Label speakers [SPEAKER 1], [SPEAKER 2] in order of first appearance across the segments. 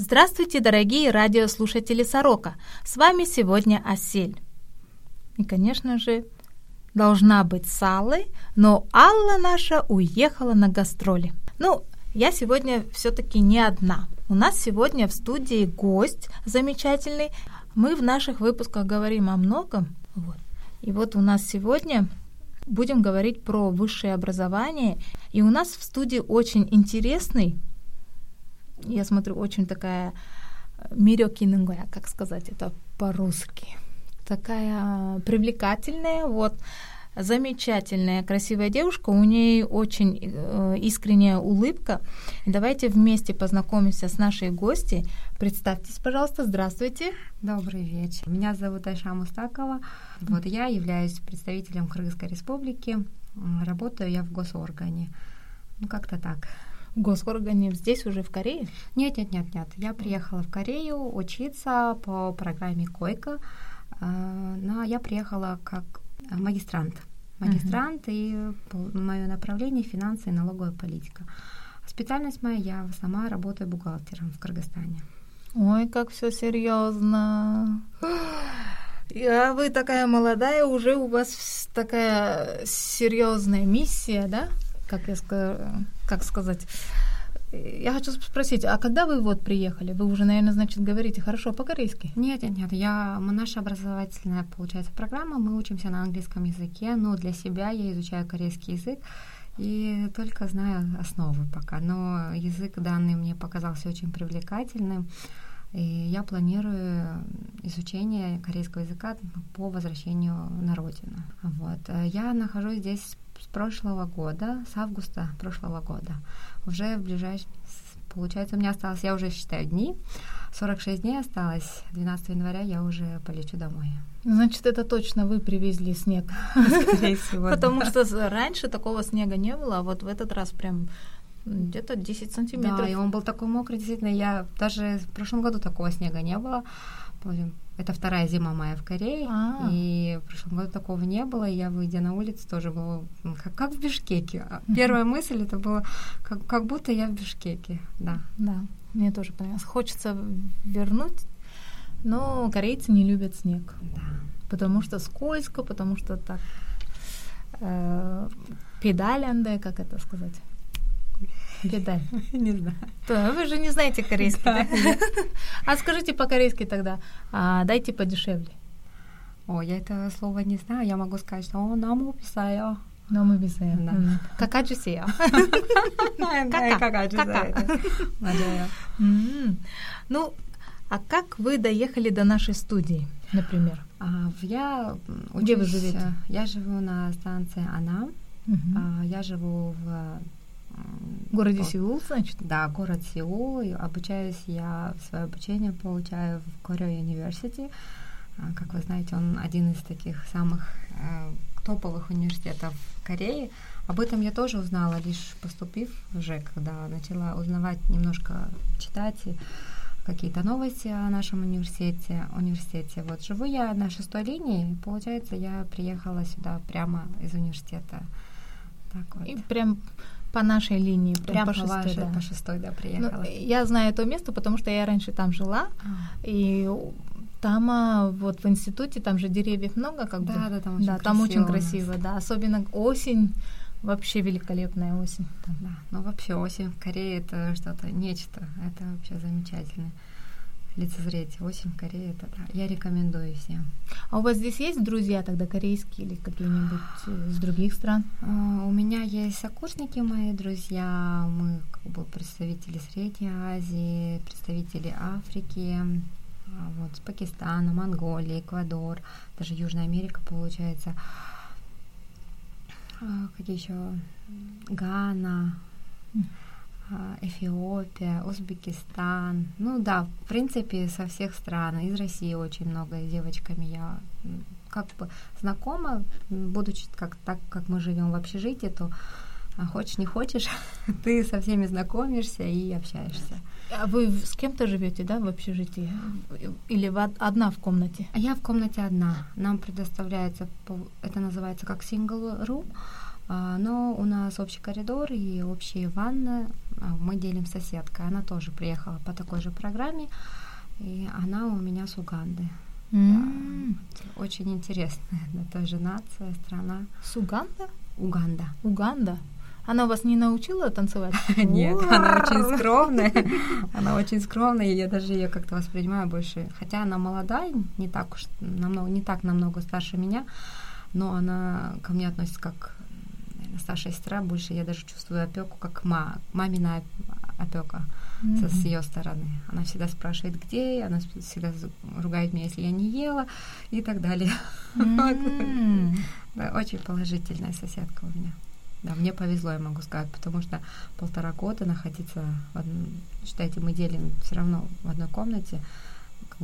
[SPEAKER 1] Здравствуйте, дорогие радиослушатели Сорока! С вами сегодня Асель. И, конечно же, должна быть с Аллой, но Алла наша уехала на гастроли. Ну, я сегодня все-таки не одна. У нас сегодня в студии гость замечательный. Мы в наших выпусках говорим о многом. Вот. И вот у нас сегодня будем говорить про высшее образование. И у нас в студии очень интересный я смотрю, очень такая э, мирёкинынгоя, как сказать это по-русски. Такая привлекательная, вот, замечательная, красивая девушка, у нее очень э, искренняя улыбка. Давайте вместе познакомимся с нашей гостьей. Представьтесь, пожалуйста, здравствуйте.
[SPEAKER 2] Добрый вечер. Меня зовут Айша Мустакова. Вот я являюсь представителем Кыргызской республики. Работаю я в госоргане. Ну, как-то так
[SPEAKER 1] госоргане здесь уже в Корее?
[SPEAKER 2] Нет, нет, нет, нет. Я приехала в Корею учиться по программе Койка. Но я приехала как магистрант. Магистрант uh-huh. и мое направление финансы и налоговая политика. Специальность моя, я сама работаю бухгалтером в Кыргызстане.
[SPEAKER 1] Ой, как все серьезно. А вы такая молодая, уже у вас такая серьезная миссия, да? Как я как сказать? Я хочу спросить, а когда вы вот приехали? Вы уже, наверное, значит, говорите хорошо по-корейски?
[SPEAKER 2] Нет, нет, нет. Я, наша образовательная, получается, программа, мы учимся на английском языке, но для себя я изучаю корейский язык и только знаю основы пока. Но язык данный мне показался очень привлекательным. И я планирую изучение корейского языка по возвращению на родину. Вот. Я нахожусь здесь с прошлого года, с августа прошлого года. Уже в ближайшем, получается, у меня осталось, я уже считаю дни, 46 дней осталось, 12 января я уже полечу домой.
[SPEAKER 1] Значит, это точно вы привезли снег. Скорее всего. Потому что раньше такого снега не было, а вот в этот раз прям где-то 10 сантиметров.
[SPEAKER 2] Да, и он был такой мокрый, действительно, я даже в прошлом году такого снега не было. Это вторая зима моя в Корее, А-а-а. и в прошлом году такого не было, я, выйдя на улицу, тоже было как, как в Бишкеке. Mm-hmm. Первая мысль это было, как, как будто я в Бишкеке, да.
[SPEAKER 1] Да, мне тоже понравилось. Хочется вернуть, но корейцы не любят снег. Да. Потому что скользко, потому что так э, педалянде, как это сказать?
[SPEAKER 2] Педаль. Не знаю.
[SPEAKER 1] То, ну, вы же не знаете корейский, да? А скажите по-корейски тогда. А, дайте подешевле.
[SPEAKER 2] О, я это слово не знаю. Я могу сказать, что о, нам писаю.
[SPEAKER 1] Нам писаю. Кака джусея. Кака джусея. Ну, а как вы доехали до нашей студии, например?
[SPEAKER 2] А, я учусь, Где вы живете? Э, я живу на станции Анам. Uh-huh. А, я живу в
[SPEAKER 1] городе Сеул, значит?
[SPEAKER 2] Да, город Сеул. И обучаюсь я, свое обучение получаю в Korea University. А, как вы знаете, он один из таких самых э, топовых университетов Кореи. Об этом я тоже узнала, лишь поступив уже, когда начала узнавать немножко, читать какие-то новости о нашем университете. университете. Вот живу я на шестой линии, получается, я приехала сюда прямо из университета.
[SPEAKER 1] Так вот. И прям по нашей линии,
[SPEAKER 2] прям, по, шестой, вашей, да. по шестой, да, приехала. Ну,
[SPEAKER 1] я знаю это место, потому что я раньше там жила, а. и там а, вот в институте там же деревьев много, как
[SPEAKER 2] да,
[SPEAKER 1] бы.
[SPEAKER 2] Да, там очень да,
[SPEAKER 1] красиво. Там очень красиво, да, особенно осень. Вообще великолепная осень.
[SPEAKER 2] Да, ну вообще осень в Корее это что-то нечто, это вообще замечательно лицезреть осень в Корее, это да, я рекомендую всем.
[SPEAKER 1] А у вас здесь есть друзья тогда корейские или какие-нибудь э, из других стран?
[SPEAKER 2] А, у меня есть сокурсники мои, друзья, мы как бы представители Средней Азии, представители Африки, а, вот, с Пакистана, Монголии, Эквадор, даже Южная Америка получается. А, какие еще? Гана. Эфиопия, Узбекистан. Ну да, в принципе, со всех стран. Из России очень много с девочками я как бы знакома, будучи как так, как мы живем в общежитии, то а, хочешь не хочешь, ты со всеми знакомишься и общаешься.
[SPEAKER 1] А вы с кем-то живете, да, в общежитии? Или одна в комнате?
[SPEAKER 2] Я в комнате одна. Нам предоставляется, это называется как single room, но у нас общий коридор и общая ванна. А, мы делим с соседкой. Она тоже приехала по такой же программе. И она у меня с Уганды.
[SPEAKER 1] М.
[SPEAKER 2] Да, очень интересная, да, тоже нация, страна.
[SPEAKER 1] С Уганда?
[SPEAKER 2] Уганда.
[SPEAKER 1] Уганда. Она вас не научила танцевать?
[SPEAKER 2] Нет, она очень скромная. Она очень скромная, и я даже ее как-то воспринимаю больше. Хотя она молодая, не так уж намного, не так намного старше меня, но она ко мне относится как старшая сестра. Больше я даже чувствую опеку, как ма, мамина опека со- с ее стороны. Она всегда спрашивает, где я, она всегда ругает меня, если я не ела и так далее.
[SPEAKER 1] М.
[SPEAKER 2] Да, очень положительная соседка у меня. Да, мне повезло, я могу сказать, потому что полтора года находиться в одном, считайте, мы делим все равно в одной комнате.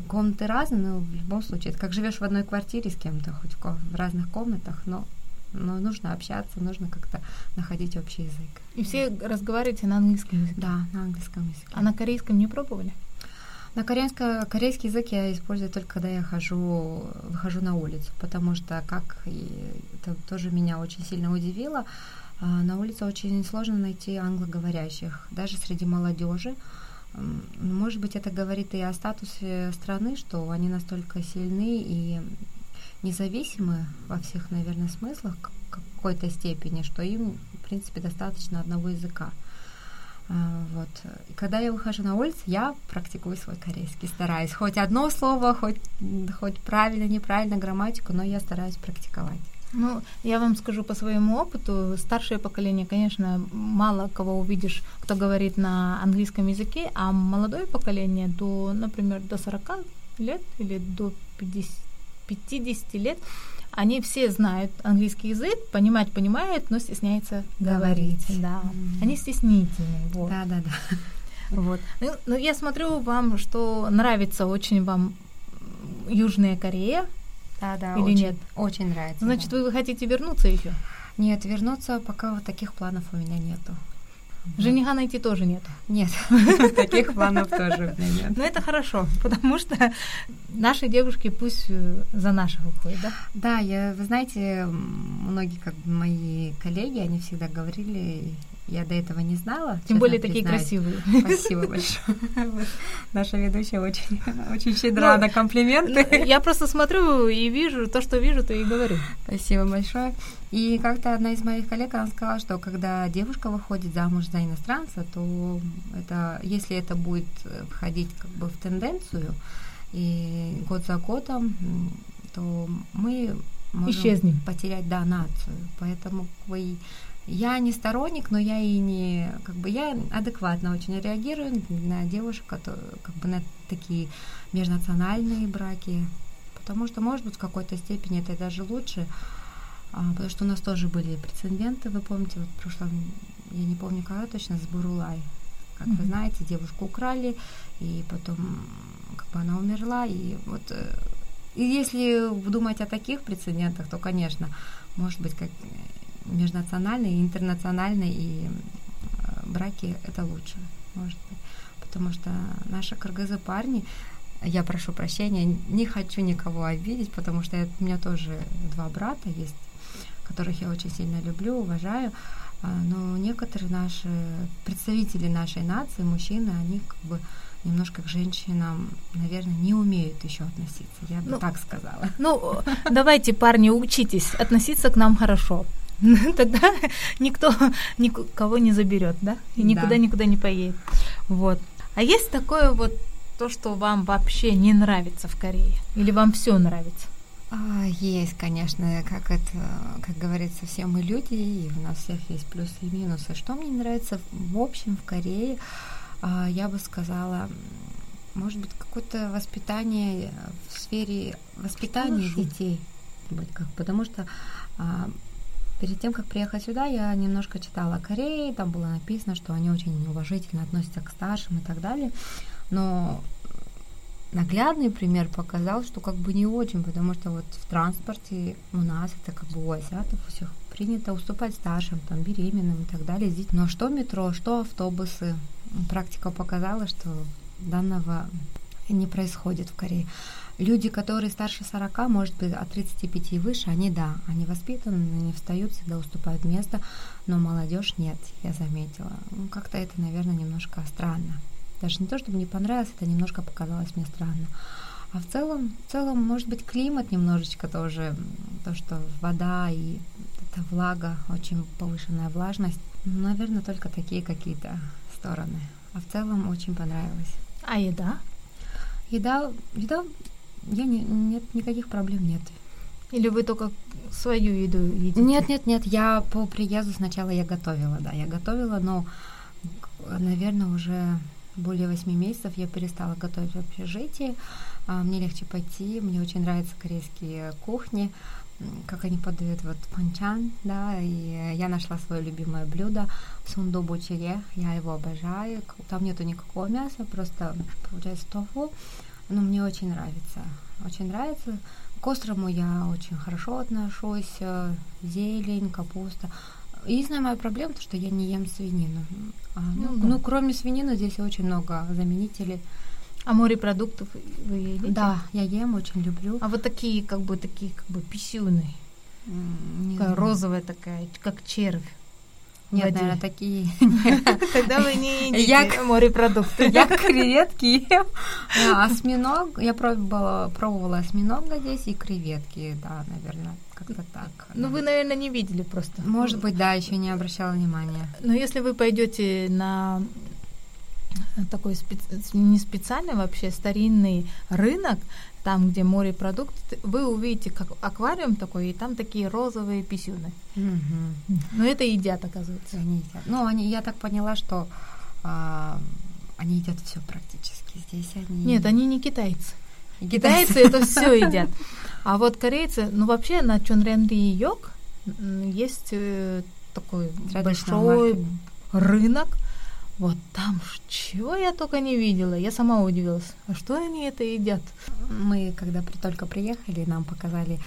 [SPEAKER 2] Комнаты разные, но в любом случае, это как живешь в одной квартире с кем-то, хоть в разных комнатах, но, но нужно общаться, нужно как-то находить общий язык.
[SPEAKER 1] И все разговариваете на английском языке.
[SPEAKER 2] Да, на английском языке.
[SPEAKER 1] А на корейском не пробовали?
[SPEAKER 2] На корейско, корейский язык я использую только когда я хожу, выхожу на улицу, потому что, как и это тоже меня очень сильно удивило, а, на улице очень сложно найти англоговорящих, даже среди молодежи. Может быть, это говорит и о статусе страны, что они настолько сильны и независимы во всех, наверное, смыслах к какой-то степени, что им, в принципе, достаточно одного языка. А, Вот. И когда я выхожу на улицу, я практикую свой корейский, стараюсь. Хоть одно слово, хоть, хоть правильно, неправильно грамматику, но я стараюсь практиковать.
[SPEAKER 1] Ну, я вам скажу по своему опыту, старшее поколение, конечно, мало кого увидишь, кто говорит на английском языке, а молодое поколение до, например, до 40 лет или до 50, 50 лет, они все знают английский язык, понимать понимают, но стесняются говорить.
[SPEAKER 2] Говорить.
[SPEAKER 1] Да.
[SPEAKER 2] М.
[SPEAKER 1] Они стеснительные. Вот.
[SPEAKER 2] Да, да, да.
[SPEAKER 1] Вот. Ну, ну, я смотрю вам, что нравится очень вам Южная Корея.
[SPEAKER 2] Да, да.
[SPEAKER 1] Или
[SPEAKER 2] очень,
[SPEAKER 1] нет?
[SPEAKER 2] Очень нравится.
[SPEAKER 1] Значит,
[SPEAKER 2] да.
[SPEAKER 1] вы хотите вернуться еще?
[SPEAKER 2] Нет, вернуться пока вот таких планов у меня нету.
[SPEAKER 1] Жениха найти тоже нет.
[SPEAKER 2] Нет, таких планов тоже нет.
[SPEAKER 1] Но это хорошо, потому что наши девушки пусть э, за наших выходят, да?
[SPEAKER 2] Да, я, вы знаете, многие как бы мои коллеги, они всегда говорили, я до этого не знала.
[SPEAKER 1] Тем более такие
[SPEAKER 2] признаюсь.
[SPEAKER 1] красивые.
[SPEAKER 2] Спасибо большое. Наша ведущая очень, очень щедра
[SPEAKER 1] Ну,
[SPEAKER 2] на комплименты.
[SPEAKER 1] Я просто смотрю и вижу то, что вижу, то и говорю.
[SPEAKER 2] Спасибо большое. И как-то одна из моих коллег, она сказала, что когда девушка выходит замуж за иностранца, то это, если это будет входить как бы в тенденцию, и год за годом, то мы можем
[SPEAKER 1] Исчезнем.
[SPEAKER 2] потерять, да, нацию. Поэтому и я не сторонник, но я и не, как бы, я адекватно очень реагирую на девушек, которые, как бы, на такие межнациональные браки, потому что, может быть, в какой-то степени это даже лучше, а, потому что у нас тоже были прецеденты, вы помните, вот в прошлом, я не помню, когда точно, с Бурулай. Как вы
[SPEAKER 1] Мгм.
[SPEAKER 2] знаете, девушку украли, и потом как бы она умерла, и вот э, и если думать о таких прецедентах, то, конечно, может быть, как межнациональные, интернациональные и э, браки это лучше, может быть. Потому что наши кыргызы парни, я прошу прощения, не хочу никого обидеть, потому что я- у меня тоже два брата есть, которых я очень сильно люблю, уважаю. А, Но некоторые наши представители нашей нации, мужчины, они как бы немножко к женщинам, наверное, не умеют еще относиться. Я бы
[SPEAKER 1] Ну,
[SPEAKER 2] так сказала.
[SPEAKER 1] Ну, давайте, парни, учитесь относиться к нам хорошо. Тогда никто никого не заберет, да? И
[SPEAKER 2] Да.
[SPEAKER 1] никуда никуда не поедет. Вот. А есть такое вот то, что вам вообще не нравится в Корее? Или вам все нравится?
[SPEAKER 2] А, Есть, конечно, как это, как говорится, все мы люди, и у нас всех есть плюсы и минусы. Что мне нравится в общем в Корее, а, я бы сказала, может быть, какое-то воспитание в сфере воспитания
[SPEAKER 1] Хорошо.
[SPEAKER 2] детей, быть как, потому что а, перед тем, как приехать сюда, я немножко читала о Корее, там было написано, что они очень уважительно относятся к старшим и так далее, но наглядный пример показал, что как бы не очень, потому что вот в транспорте у нас это как бы у азиатов у всех принято уступать старшим, там, беременным и так далее. Здесь, но что метро, что автобусы, практика показала, что данного не происходит в Корее. Люди, которые старше 40, может быть, от 35 и выше, они, да, они воспитаны, они встают, всегда уступают место, но молодежь нет, я заметила. Ну, как-то это, наверное, немножко странно. Даже не то, чтобы не понравилось, это немножко показалось мне странно. А в целом, в целом, может быть, климат немножечко тоже, то, что вода и эта влага, очень повышенная влажность, ну, наверное, только такие какие-то стороны. А в целом очень понравилось.
[SPEAKER 1] А еда?
[SPEAKER 2] Еда, еда, я не, нет, никаких проблем нет.
[SPEAKER 1] Или вы только свою еду едите?
[SPEAKER 2] Нет, нет, нет, я по приезду сначала я готовила, да, я готовила, но, наверное, уже более восьми месяцев я перестала готовить в общежитии. А, мне легче пойти, мне очень нравятся корейские кухни, как они подают вот панчан, да, и я нашла свое любимое блюдо сундубу чире, я его обожаю, там нету никакого мяса, просто получается тофу, но мне очень нравится, очень нравится. К острому я очень хорошо отношусь, э, зелень, капуста. Единственная моя проблема, то, что я не ем свинину. А, ну, ну, да. ну, кроме свинины здесь очень много заменителей.
[SPEAKER 1] А морепродуктов вы едите?
[SPEAKER 2] Да, я ем, очень люблю.
[SPEAKER 1] А вот такие, как бы, такие, как бы, писюны. Не такая розовая такая, как червь.
[SPEAKER 2] Нет, наверное, такие.
[SPEAKER 1] Тогда вы не едите морепродукты.
[SPEAKER 2] Я креветки ем. А, осьминог, я пробовала, пробовала осьминога здесь и креветки, да, наверное, как-то так.
[SPEAKER 1] Ну, вы, наверное, не видели просто.
[SPEAKER 2] Может быть, да, еще не обращала внимания.
[SPEAKER 1] Но если вы пойдете на такой специ... не специальный вообще старинный рынок, там, где морепродукты, вы увидите как аквариум такой, и там такие розовые писюны. Угу. Но это едят, оказывается.
[SPEAKER 2] Они едят. Ну, они, я так поняла, что а, они едят все практически. Здесь они.
[SPEAKER 1] Нет, они не китайцы. Китайцы это все едят. А вот корейцы, ну вообще на Чонренри Йог есть э, такой большой рынок, вот там чего я только не видела. Я сама удивилась. А что они это едят?
[SPEAKER 2] Мы, когда при, только приехали, нам показали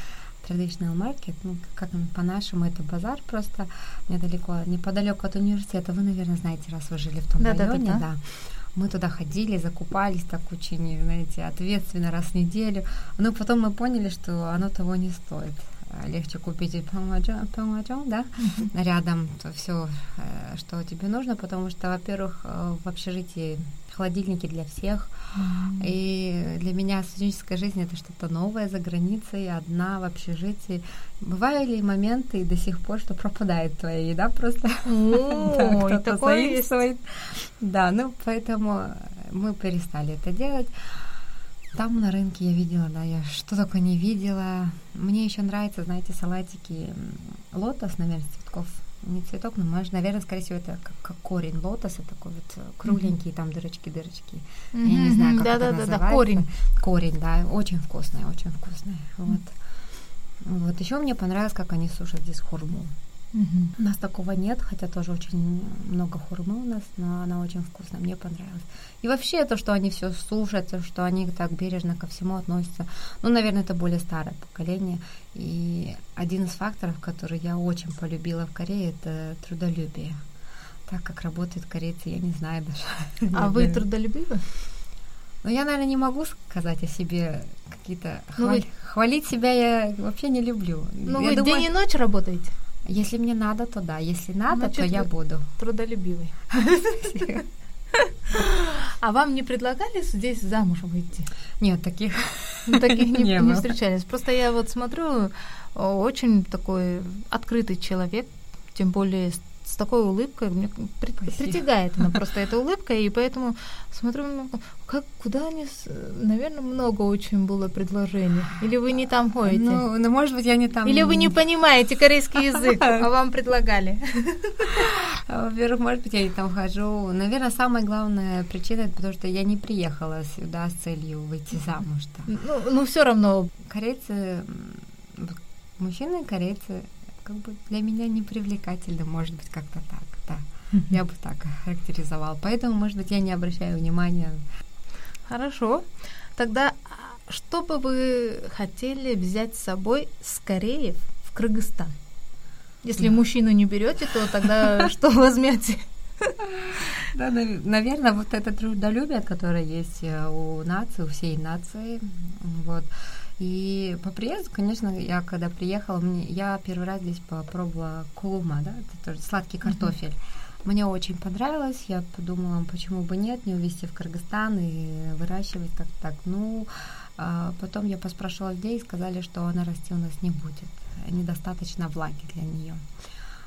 [SPEAKER 2] traditional market, ну, как по-нашему, это базар просто недалеко, неподалеку от университета. Вы, наверное, знаете, раз вы жили в том да, районе, да, да, да. Мы туда ходили, закупались так очень, знаете, ответственно раз в неделю. Но потом мы поняли, что оно того не стоит. Легче купить памаджон, да, рядом все, э, что тебе нужно, потому что, во-первых, э, в общежитии холодильники для всех, и для меня студенческая жизнь это что-то новое за границей, одна в общежитии. Бывали моменты и до сих пор, что пропадает твоя еда просто.
[SPEAKER 1] О, такое есть.
[SPEAKER 2] Да, ну поэтому мы перестали это делать. Там на рынке я видела, да, я что такое не видела. Мне еще нравятся, знаете, салатики лотос, наверное, цветков. Не цветок, но, может, наверное, скорее всего, это как, как корень лотоса, такой вот э, кругленький, mm-hmm. там дырочки-дырочки. Mm-hmm. Я не знаю, как да, это да, называется. Да, да, корень. Корень, да, очень вкусный, очень вкусный. Mm-hmm. Вот. Вот. Еще мне понравилось, как они сушат здесь хурму. Угу. У нас такого нет, хотя тоже очень много хурмы у нас, но она очень вкусная, мне понравилась. И вообще то, что они все слушают, то, что они так бережно ко всему относятся, ну, наверное, это более старое поколение. И один из факторов, который я очень полюбила в Корее, это трудолюбие. Так как работают корейцы, я не знаю даже.
[SPEAKER 1] А вы трудолюбивы?
[SPEAKER 2] Ну, я, наверное, не могу сказать о себе какие-то... Ну, хваль... вы... Хвалить себя я вообще не люблю.
[SPEAKER 1] Ну, вы думаю... день и ночь работаете?
[SPEAKER 2] Если мне надо, то да. Если надо, Значит, то я буду.
[SPEAKER 1] Трудолюбивый. А вам не предлагали здесь замуж выйти?
[SPEAKER 2] Нет, таких,
[SPEAKER 1] таких не, не, не встречались. Просто я вот смотрю, очень такой открытый человек, тем более с такой улыбкой, мне при, притягает она просто эта улыбка, и поэтому смотрю, ну, как, куда они, наверное, много очень было предложений. Или вы не там ходите?
[SPEAKER 2] Ну, ну, может быть, я не там.
[SPEAKER 1] Или вы не понимаете корейский язык, а вам предлагали?
[SPEAKER 2] Во-первых, может быть, я не там хожу. Наверное, самая главная причина, это потому что я не приехала сюда с целью выйти замуж.
[SPEAKER 1] Ну, ну все равно.
[SPEAKER 2] Корейцы, мужчины корейцы как бы для меня не привлекательно, может быть, как-то так, да. Я бы так характеризовала. Поэтому, может быть, я не обращаю внимания.
[SPEAKER 1] Хорошо. Тогда а, что бы вы хотели взять с собой с Кореи в Кыргызстан? Если да. мужчину не берете, то тогда что возьмете?
[SPEAKER 2] Да, наверное, вот это трудолюбие, которое есть э, у нации, у всей нации, вот. И по приезду, конечно, я когда приехала, мне, я первый раз здесь попробовала кулума, да, это тоже сладкий картофель. Mm-hmm. Мне очень понравилось, я подумала, почему бы нет, не увезти в Кыргызстан и выращивать как так. Ну, а потом я поспрашивала людей сказали, что она расти у нас не будет, недостаточно влаги для нее.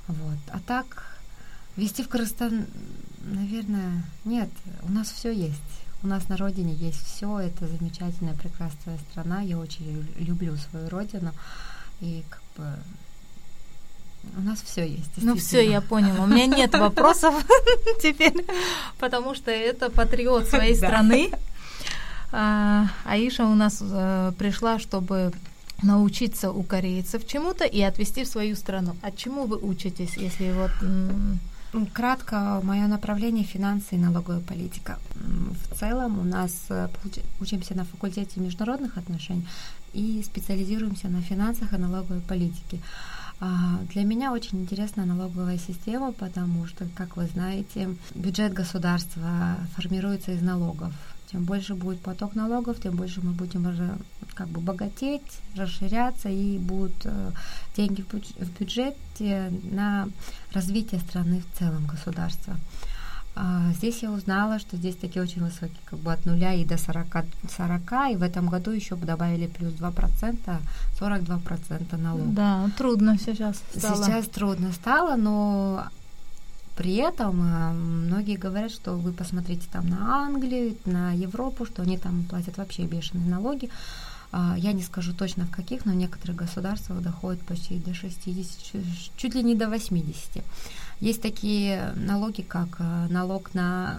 [SPEAKER 2] Вот. А так, вести в Кыргызстан, наверное, нет, у нас все есть. У нас на родине есть все, это замечательная, прекрасная страна. Я очень люблю свою родину. И как бы у нас все есть.
[SPEAKER 1] Ну все, я поняла. У меня нет вопросов теперь, потому что это патриот своей страны. А, Аиша у нас э, пришла, чтобы научиться у корейцев чему-то и отвести в свою страну. А чему вы учитесь, если вот
[SPEAKER 2] Кратко, мое направление финансы и налоговая политика. В целом у нас э, учимся на факультете международных отношений и специализируемся на финансах и налоговой политике. А, для меня очень интересна налоговая система, потому что, как вы знаете, бюджет государства формируется из налогов. Чем больше будет поток налогов, тем больше мы будем как бы богатеть, расширяться, и будут э, деньги в бюджете на развитие страны в целом, государства. А здесь я узнала, что здесь такие очень высокие, как бы от нуля и до 40, 40 и в этом году еще добавили плюс 2%, 42% налог.
[SPEAKER 1] Да, трудно сейчас
[SPEAKER 2] стало. Сейчас трудно стало, но при этом э, многие говорят, что вы посмотрите там на Англию, на Европу, что они там платят вообще бешеные налоги. А, я не скажу точно в каких, но в некоторых государствах доходит почти до 60, чуть ли не до 80. Есть такие налоги, как э, налог на,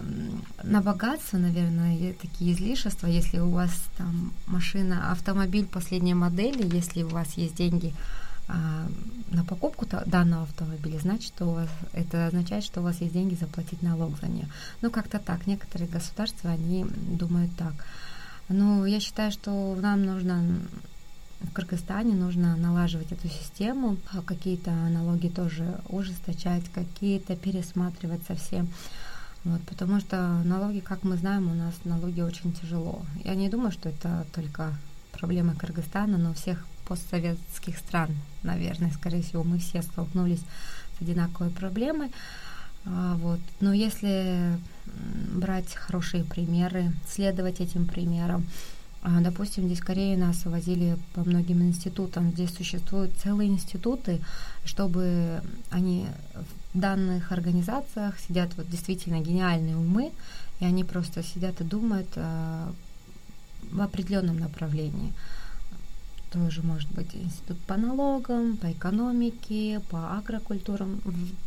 [SPEAKER 2] на богатство, наверное, такие излишества, если у вас там машина, автомобиль последней модели, если у вас есть деньги на покупку данного автомобиля, значит, у вас, это означает, что у вас есть деньги заплатить налог за нее. Ну, как-то так. Некоторые государства, они думают так. Но я считаю, что нам нужно в Кыргызстане нужно налаживать эту систему, а какие-то налоги тоже ужесточать, какие-то пересматривать совсем. Вот, потому что налоги, как мы знаем, у нас налоги очень тяжело. Я не думаю, что это только проблема Кыргызстана, но всех постсоветских стран, наверное, скорее всего, мы все столкнулись с одинаковой проблемой. А, вот. Но если брать хорошие примеры, следовать этим примерам, а, Допустим, здесь в Корее нас возили по многим институтам. Здесь существуют целые институты, чтобы они в данных организациях сидят вот действительно гениальные умы, и они просто сидят и думают а, в определенном направлении тоже может быть институт по налогам, по экономике, по агрокультурам,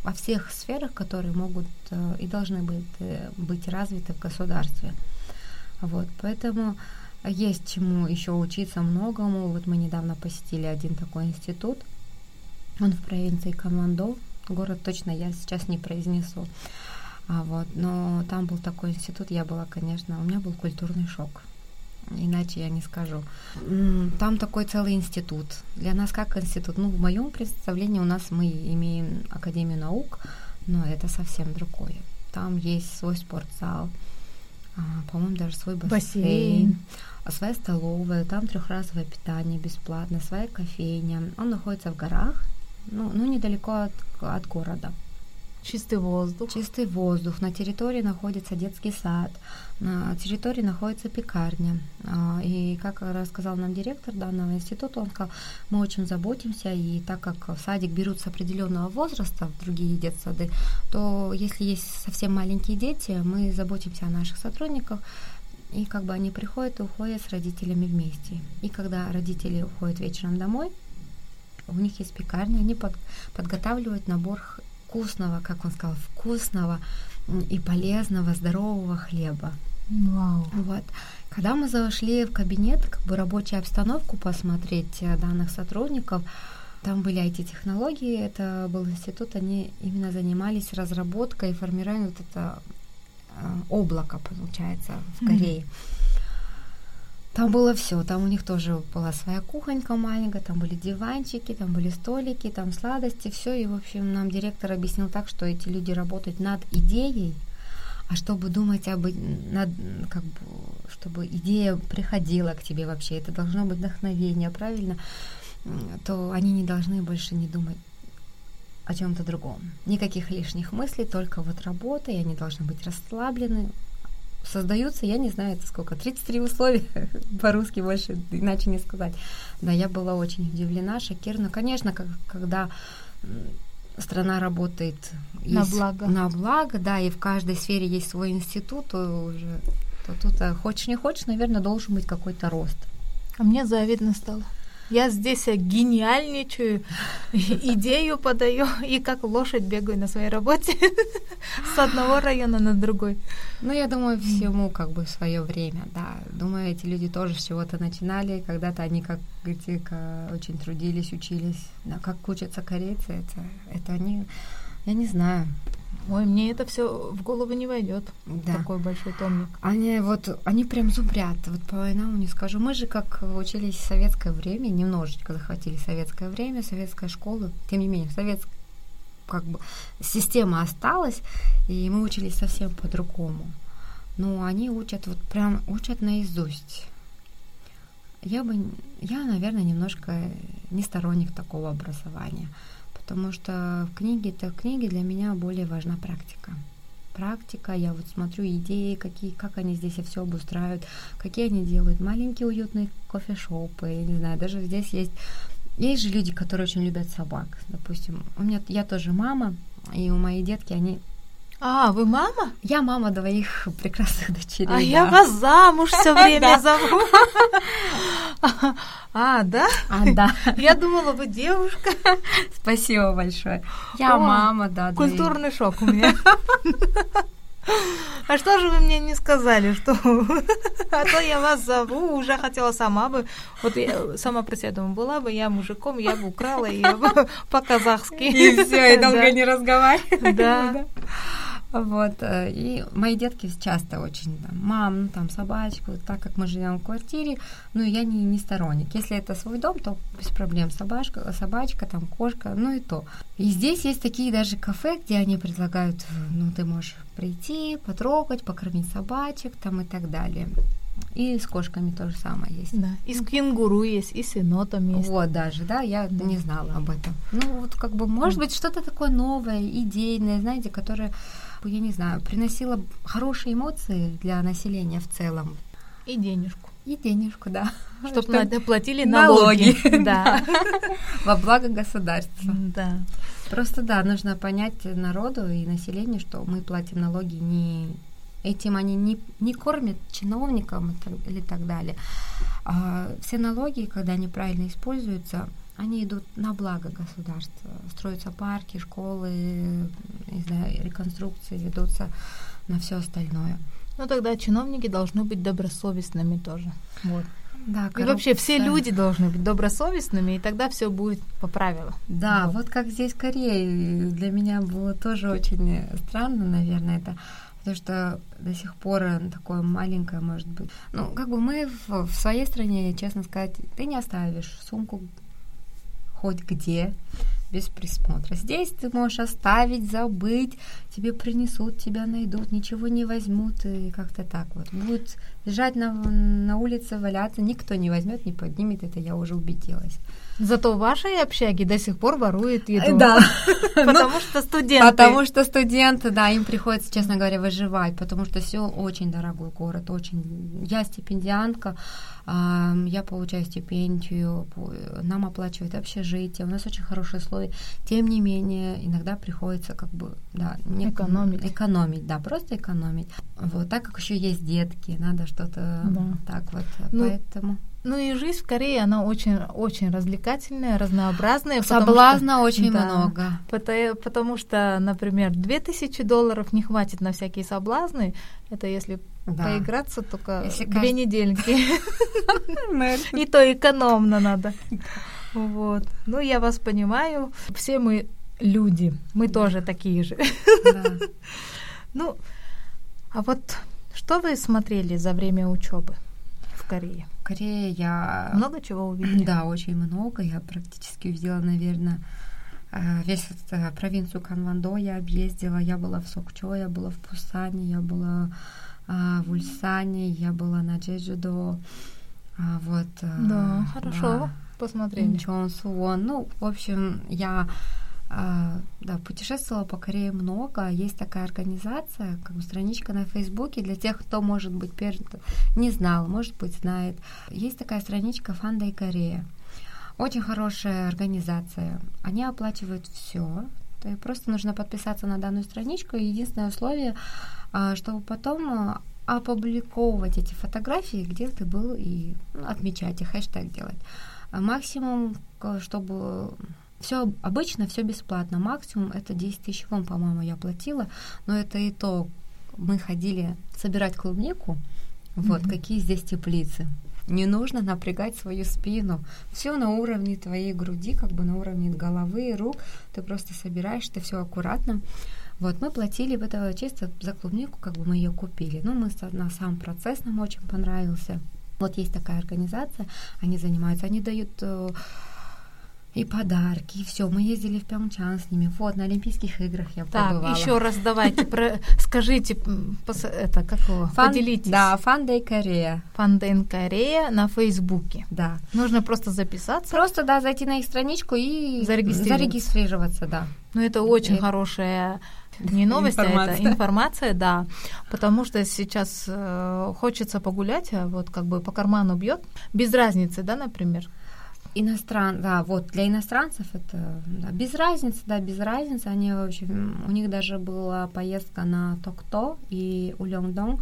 [SPEAKER 2] во всех сферах, которые могут э, и должны быть, э, быть развиты в государстве. Вот, поэтому есть чему еще учиться многому. Вот мы недавно посетили один такой институт. Он в провинции Камандо. Город точно я сейчас не произнесу. А вот, но там был такой институт, я была, конечно, у меня был культурный шок иначе я не скажу. Там такой целый институт. Для нас как институт? Ну, в моем представлении у нас мы имеем Академию наук, но это совсем другое. Там есть свой спортзал, а, по-моему, даже свой бассейн, бассейн. своя столовая, там трехразовое питание бесплатно, своя кофейня. Он находится в горах, ну, ну недалеко от, от города.
[SPEAKER 1] Чистый воздух.
[SPEAKER 2] Чистый воздух. На территории находится детский сад, на территории находится пекарня. А, и как рассказал нам директор данного института, он сказал, мы очень заботимся, и так как в садик берут с определенного возраста в другие детсады, то если есть совсем маленькие дети, мы заботимся о наших сотрудниках, и как бы они приходят и уходят с родителями вместе. И когда родители уходят вечером домой, у них есть пекарня, они под, подготавливают набор вкусного, как он сказал, вкусного и полезного, здорового хлеба.
[SPEAKER 1] Вау.
[SPEAKER 2] Вот. Когда мы зашли в кабинет, как бы рабочую обстановку посмотреть э, данных сотрудников, там были IT-технологии, это был институт, они именно занимались разработкой и формированием вот это э, облако, получается, в Корее. Mm-hmm. Там было все, там у них тоже была своя кухонька маленькая, там были диванчики, там были столики, там сладости, все. И, в общем, нам директор объяснил так, что эти люди работают над идеей, а чтобы думать об над, как бы, чтобы идея приходила к тебе вообще, это должно быть вдохновение, правильно? То они не должны больше не думать о чем-то другом. Никаких лишних мыслей, только вот работа, и они должны быть расслаблены. Создаются, я не знаю, это сколько, 33 условия, по-русски больше, иначе не сказать. Да, я была очень удивлена, шокирована. Конечно, как, когда страна работает
[SPEAKER 1] на благо.
[SPEAKER 2] На благо, да, и в каждой сфере есть свой институт, то уже то тут, а, хочешь не хочешь, наверное, должен быть какой-то рост.
[SPEAKER 1] А мне завидно стало. Я здесь гениальничаю, идею подаю и как лошадь бегаю на своей работе с одного района на другой.
[SPEAKER 2] Ну, я думаю, всему как бы свое время, да. Думаю, эти люди тоже с чего-то начинали, когда-то они как эти очень трудились, учились. Да, как учатся корейцы, это, это они, я не знаю,
[SPEAKER 1] Ой, мне это все в голову не войдет. Да. Такой большой томник.
[SPEAKER 2] Они вот, они прям зубрят. Вот по войнам не скажу. Мы же как учились в советское время, немножечко захватили советское время, советская школа. Тем не менее, советская как бы система осталась, и мы учились совсем по-другому. Но они учат вот прям учат наизусть. Я бы, я, наверное, немножко не сторонник такого образования потому что в книге, это в книге для меня более важна практика. Практика, я вот смотрю идеи, какие, как они здесь все обустраивают, какие они делают, маленькие уютные кофешопы, я не знаю, даже здесь есть есть же люди, которые очень любят собак. Допустим, у меня я тоже мама, и у моей детки они
[SPEAKER 1] а, вы мама?
[SPEAKER 2] Я мама двоих прекрасных дочерей. А
[SPEAKER 1] да. я вас замуж все время зову. А, да?
[SPEAKER 2] А, да.
[SPEAKER 1] Я думала, вы девушка.
[SPEAKER 2] Спасибо большое. Я мама, да.
[SPEAKER 1] Культурный шок у меня. А что же вы мне не сказали, что... А то я вас зову, уже хотела сама бы... Вот я сама про себя думаю, была бы я мужиком, я бы украла ее по-казахски.
[SPEAKER 2] И все, и долго не разговаривали.
[SPEAKER 1] Да.
[SPEAKER 2] Вот. Э, и мои детки часто очень, там, мам, ну, там, собачку, так как мы живем в квартире, ну, я не, не сторонник. Если это свой дом, то без проблем. Собачка, собачка, там, кошка, ну и то. И здесь есть такие даже кафе, где они предлагают, ну, ты можешь прийти, потрогать, покормить собачек, там, и так далее. И с кошками то же самое есть.
[SPEAKER 1] Да. И с кенгуру есть, и с енотом есть.
[SPEAKER 2] Вот даже, да, я да. не знала об этом. Ну, вот как бы, может быть, что-то такое новое, идейное, знаете, которое я не знаю, приносила хорошие эмоции для населения в целом.
[SPEAKER 1] И денежку.
[SPEAKER 2] И денежку, да.
[SPEAKER 1] Чтобы Чтоб платили налоги.
[SPEAKER 2] Да. Во благо государства.
[SPEAKER 1] Да.
[SPEAKER 2] Просто да, нужно понять народу и населению, что мы платим налоги не этим они не, не кормят чиновникам или так далее. А все налоги, когда они правильно используются, они идут на благо государства. Строятся парки, школы, знаю, реконструкции ведутся на все остальное.
[SPEAKER 1] Ну тогда чиновники должны быть добросовестными тоже. Вот.
[SPEAKER 2] Да,
[SPEAKER 1] коррупция. И вообще все люди должны быть добросовестными, и тогда все будет по правилам.
[SPEAKER 2] Да, вот. вот как здесь в Корее для меня было тоже очень странно, наверное, это потому что до сих пор такое маленькое может быть. Ну, как бы мы в, в своей стране, честно сказать, ты не оставишь сумку хоть где без присмотра. Здесь ты можешь оставить, забыть, тебе принесут, тебя найдут, ничего не возьмут, и как-то так вот. Будет лежать на, на улице, валяться, никто не возьмет, не поднимет, это я уже убедилась.
[SPEAKER 1] Зато в вашей общаге до сих пор воруют еду.
[SPEAKER 2] Да.
[SPEAKER 1] Потому ну, что студенты.
[SPEAKER 2] Потому что студенты, да, им приходится, честно говоря, выживать, потому что все очень дорогой город, очень. Я стипендиантка, я получаю стипендию, нам оплачивают общежитие, у нас очень хорошие условия. Тем не менее, иногда приходится как бы, да,
[SPEAKER 1] не экономить.
[SPEAKER 2] Экономить, да, просто экономить. Вот, так как еще есть детки, надо что-то да. так вот, ну, поэтому...
[SPEAKER 1] Ну и жизнь в Корее, она очень, очень развлекательная, разнообразная.
[SPEAKER 2] Соблазна что, очень да, много.
[SPEAKER 1] Потому, потому что, например, 2000 долларов не хватит на всякие соблазны. Это если да. поиграться только если две кажд... недельки. И то экономно надо. Вот. Ну, я вас понимаю. Все мы люди. Мы тоже такие же. Ну, а вот что вы смотрели за время учебы в Корее?
[SPEAKER 2] Корее я...
[SPEAKER 1] Много чего увидела?
[SPEAKER 2] Да, очень много. Я практически увидела, наверное, э, весь этот, провинцию Канвандо я объездила. Я была в Сокчо, я была в Пусане, я была в Ульсане, я была на Джеджудо. Вот.
[SPEAKER 1] Да, хорошо. Да. Посмотрели.
[SPEAKER 2] Инчон, Суон. Ну, в общем, я а, да, путешествовала по Корее много. Есть такая организация, как бы страничка на Фейсбуке для тех, кто, может быть, не знал, может быть, знает. Есть такая страничка Фанда и Корея. Очень хорошая организация. Они оплачивают все. Просто нужно подписаться на данную страничку. Единственное условие, а, чтобы потом а, опубликовывать эти фотографии, где ты был, и ну, отмечать, и хэштег делать. Максимум, чтобы все обычно, все бесплатно. Максимум это 10 тысяч вон, по-моему, я платила. Но это и то, мы ходили собирать клубнику. Вот, mm-hmm. какие здесь теплицы. Не нужно напрягать свою спину. Все на уровне твоей груди, как бы на уровне головы, рук. Ты просто собираешь, ты все аккуратно. Вот, мы платили в этого чисто за клубнику, как бы мы ее купили. Ну, мы на сам процесс нам очень понравился. Вот есть такая организация, они занимаются, они дают э, и подарки, и все. Мы ездили в Пьончан с ними. Вот, на Олимпийских играх я так, побывала.
[SPEAKER 1] еще раз давайте, про, скажите, это, как его, Фан, поделитесь.
[SPEAKER 2] Да, Funday Korea.
[SPEAKER 1] Funday Korea на Фейсбуке.
[SPEAKER 2] Да.
[SPEAKER 1] Нужно просто записаться.
[SPEAKER 2] Просто, да, зайти на их страничку и зарегистрироваться, зарегистрироваться да.
[SPEAKER 1] Ну, это очень и... хорошая не новость, информация. а это информация, да. Потому что сейчас э, хочется погулять, а вот как бы по карману бьет. Без разницы, да, например,
[SPEAKER 2] Иностран, да, вот для иностранцев это да, без разницы, да, без разницы. Они в общем, у них даже была поездка на Токто и Улёнгдонг,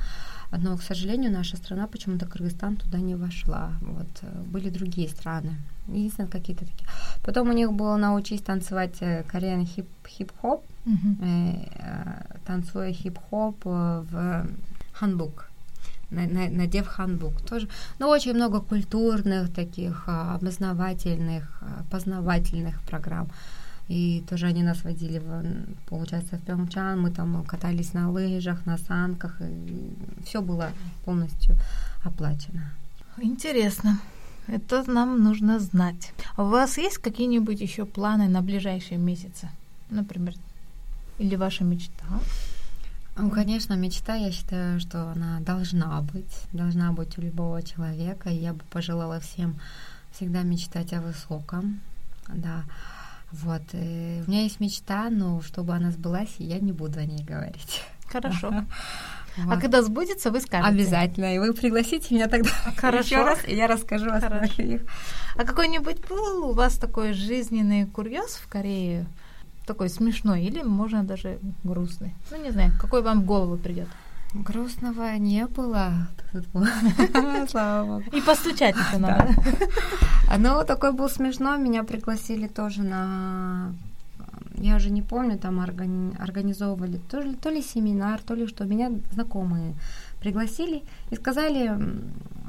[SPEAKER 2] но, к сожалению, наша страна почему-то Кыргызстан туда не вошла. Вот э, были другие страны, единственное какие-то такие. Потом у них было научись танцевать кореян хип хип-хоп, mm-hmm. э, танцуя хип-хоп в ханбук надев ханбук. Тоже, ну, очень много культурных таких а, обознавательных, а, познавательных программ. И тоже они нас водили, в, получается, в Пьончан, мы там катались на лыжах, на санках, и все было полностью оплачено.
[SPEAKER 1] Интересно. Это нам нужно знать. А у вас есть какие-нибудь еще планы на ближайшие месяцы? Например, или ваша мечта?
[SPEAKER 2] Ну, конечно, мечта, я считаю, что она должна быть, должна быть у любого человека. И я бы пожелала всем всегда мечтать о высоком, да. Вот, и у меня есть мечта, но чтобы она сбылась, я не буду о ней говорить.
[SPEAKER 1] Хорошо. Вот. А когда сбудется, вы скажете.
[SPEAKER 2] Обязательно. И вы пригласите меня тогда Хорошо. еще раз, и я расскажу о своих.
[SPEAKER 1] А какой-нибудь был у вас такой жизненный курьез в Корее? Такой смешной или можно даже грустный. Ну, не знаю, какой вам в голову придет.
[SPEAKER 2] Грустного не было.
[SPEAKER 1] Слава Богу. И постучать еще надо.
[SPEAKER 2] Ну, такой был смешной. Меня пригласили тоже на я уже не помню, там органи- организовывали то ли, то ли семинар, то ли что. Меня знакомые пригласили и сказали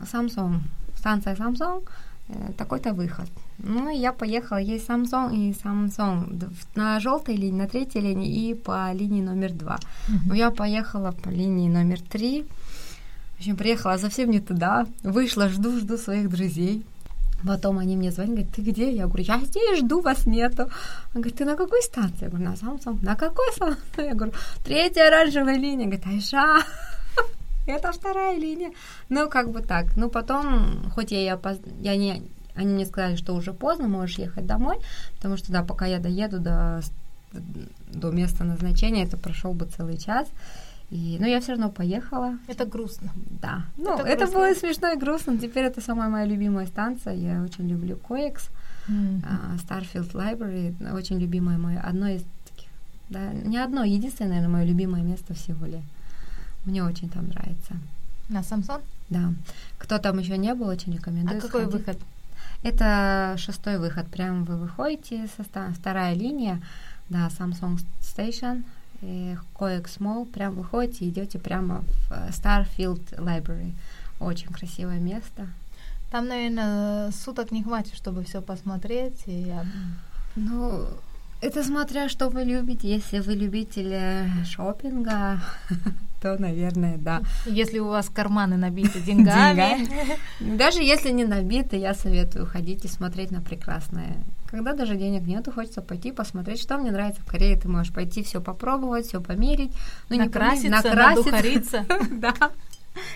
[SPEAKER 2] Samsung, станция Samsung, такой-то выход. Ну, я поехала, есть Samsung и Samsung на желтой линии, на третьей линии и по линии номер два. Uh-huh. Но я поехала по линии номер три. В общем, приехала совсем не туда, вышла, жду, жду своих друзей. Потом они мне звонят, говорят, ты где? Я говорю, я здесь жду, вас нету. Он говорит, ты на какой станции? Я говорю, на Samsung. На какой Samsung? Я говорю, третья оранжевая линия. Говорит, Айша, это вторая линия. Ну, как бы так. Ну, потом, хоть я, я, я не, они мне сказали, что уже поздно, можешь ехать домой, потому что, да, пока я доеду до, до места назначения, это прошел бы целый час. И, но я все равно поехала.
[SPEAKER 1] Это грустно.
[SPEAKER 2] Да. Ну, это, это было смешно и грустно. Теперь это самая моя любимая станция. Я очень люблю Коекс. Mm-hmm. Uh, Starfield Library. Очень любимое мое. Одно из таких, да, не одно, единственное, наверное, мое любимое место в Сеуле. Мне очень там нравится.
[SPEAKER 1] На Самсон?
[SPEAKER 2] Да. Кто там еще не был, очень рекомендую.
[SPEAKER 1] А какой сходить. выход?
[SPEAKER 2] Это шестой выход. Прям вы выходите, со вторая линия, да, Samsung Station, Coex Mall, прям выходите, идете прямо в э, Starfield Library. Очень красивое место.
[SPEAKER 1] Там, наверное, суток не хватит, чтобы все посмотреть. И...
[SPEAKER 2] Ну, это смотря, что вы любите. Если вы любитель шопинга, то, наверное, да.
[SPEAKER 1] Если у вас карманы набиты деньгами.
[SPEAKER 2] Даже если не набиты, я советую ходить и смотреть на прекрасное когда даже денег нету, хочется пойти посмотреть, что мне нравится в Корее. Ты можешь пойти все попробовать, все померить.
[SPEAKER 1] Ну, накраситься, не накраситься. надухариться.
[SPEAKER 2] да.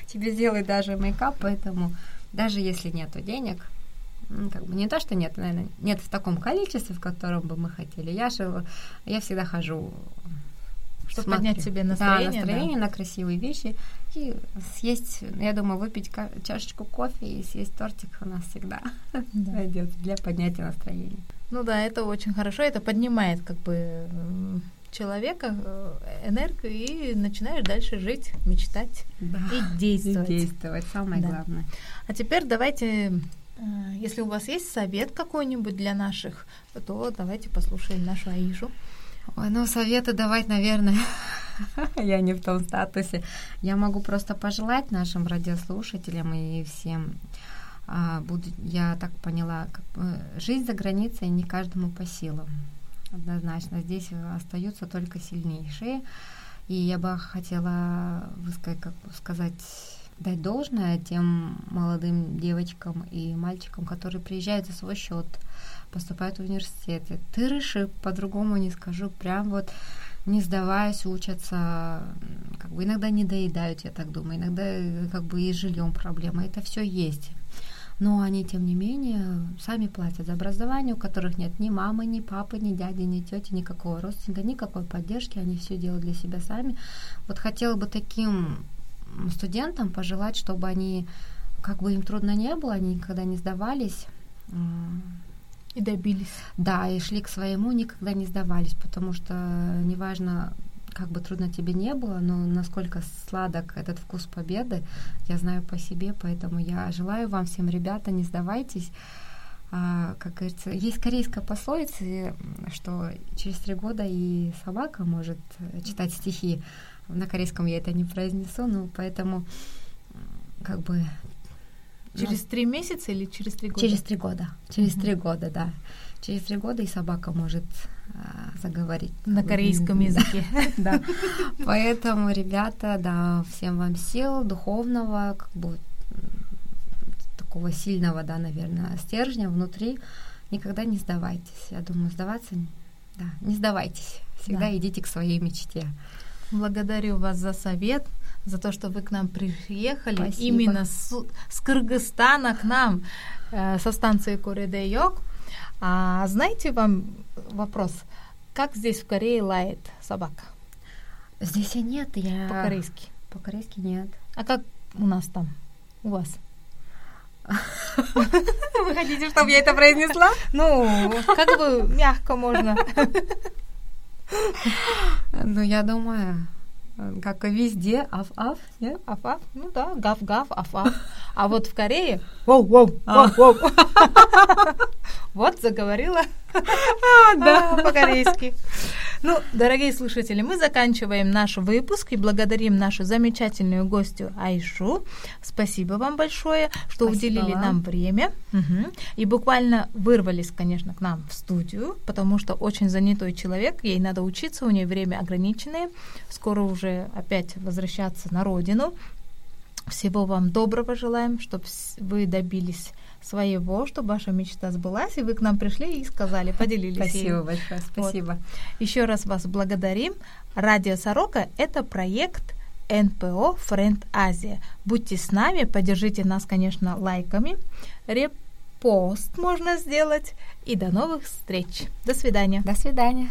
[SPEAKER 2] Тебе сделают даже мейкап, поэтому даже если нету денег, как бы не то, что нет, наверное, нет в таком количестве, в котором бы мы хотели. Я же, я всегда хожу
[SPEAKER 1] чтобы смотрю. поднять себе настроение.
[SPEAKER 2] Да, настроение да. на красивые вещи. И съесть, я думаю, выпить чашечку кофе и съесть тортик у нас всегда да. для поднятия настроения.
[SPEAKER 1] Ну да, это очень хорошо, это поднимает как бы человека э, энергию и начинаешь дальше жить, мечтать да. и действовать.
[SPEAKER 2] И действовать, самое да. главное.
[SPEAKER 1] А теперь давайте, если у вас есть совет какой-нибудь для наших, то давайте послушаем нашу Аишу.
[SPEAKER 2] Ой, ну советы давать, наверное, я не в том статусе. Я могу просто пожелать нашим радиослушателям и всем а, буду, я так поняла, как, жизнь за границей не каждому по силам. Однозначно, здесь остаются только сильнейшие. И я бы хотела высказать, как сказать, дать должное тем молодым девочкам и мальчикам, которые приезжают за свой счет, поступают в университеты. Тырыши, по-другому не скажу, прям вот не сдаваясь, учатся, как бы иногда не доедают, я так думаю, иногда как бы и жильем проблема. Это все есть но они, тем не менее, сами платят за образование, у которых нет ни мамы, ни папы, ни дяди, ни тети, никакого родственника, никакой поддержки, они все делают для себя сами. Вот хотела бы таким студентам пожелать, чтобы они, как бы им трудно не было, они никогда не сдавались.
[SPEAKER 1] И добились.
[SPEAKER 2] Да, и шли к своему, никогда не сдавались, потому что неважно, как бы трудно тебе не было, но насколько сладок этот вкус победы, я знаю по себе, поэтому я желаю вам всем, ребята, не сдавайтесь. А, как говорится, есть корейская пословица, что через три года и собака может читать стихи. На корейском я это не произнесу, но поэтому как бы
[SPEAKER 1] Через три месяца или через три года?
[SPEAKER 2] Через три года. Через три года, да. Через три года и собака может а, заговорить.
[SPEAKER 1] На корейском языке.
[SPEAKER 2] Да. Поэтому, ребята, да, всем вам сил духовного, как бы такого сильного, да, наверное, стержня внутри. Никогда не сдавайтесь. Я думаю, сдаваться, да, не сдавайтесь. Всегда идите к своей мечте.
[SPEAKER 1] Благодарю вас за совет за то, что вы к нам приехали Спасибо. именно с, с Кыргызстана к нам э, со станции Куредейок. А знаете вам вопрос, как здесь в Корее лает собака?
[SPEAKER 2] Здесь и нет, я...
[SPEAKER 1] По-корейски?
[SPEAKER 2] По-корейски нет.
[SPEAKER 1] А как у нас там, у вас?
[SPEAKER 2] Вы хотите, чтобы я это произнесла?
[SPEAKER 1] Ну, как бы мягко можно.
[SPEAKER 2] Ну, я думаю, как и везде, аф-аф,
[SPEAKER 1] нет? Аф-аф, ну да, гав-гав, аф-аф. А вот в Корее, воу-воу, воу-воу. Вот заговорила а, да. по-корейски. Ну, дорогие слушатели, мы заканчиваем наш выпуск и благодарим нашу замечательную гостью Айшу. Спасибо вам большое, что Спасибо уделили вам. нам время. Угу. И буквально вырвались, конечно, к нам в студию, потому что очень занятой человек, ей надо учиться, у нее время ограниченное. Скоро уже опять возвращаться на родину. Всего вам доброго желаем, чтобы вы добились своего, чтобы ваша мечта сбылась, и вы к нам пришли и сказали, поделились.
[SPEAKER 2] Спасибо большое, спасибо. Вот.
[SPEAKER 1] Еще раз вас благодарим. Радио Сорока – это проект НПО Френд Азия. Будьте с нами, поддержите нас, конечно, лайками. Репост можно сделать. И до новых встреч. До свидания.
[SPEAKER 2] До свидания.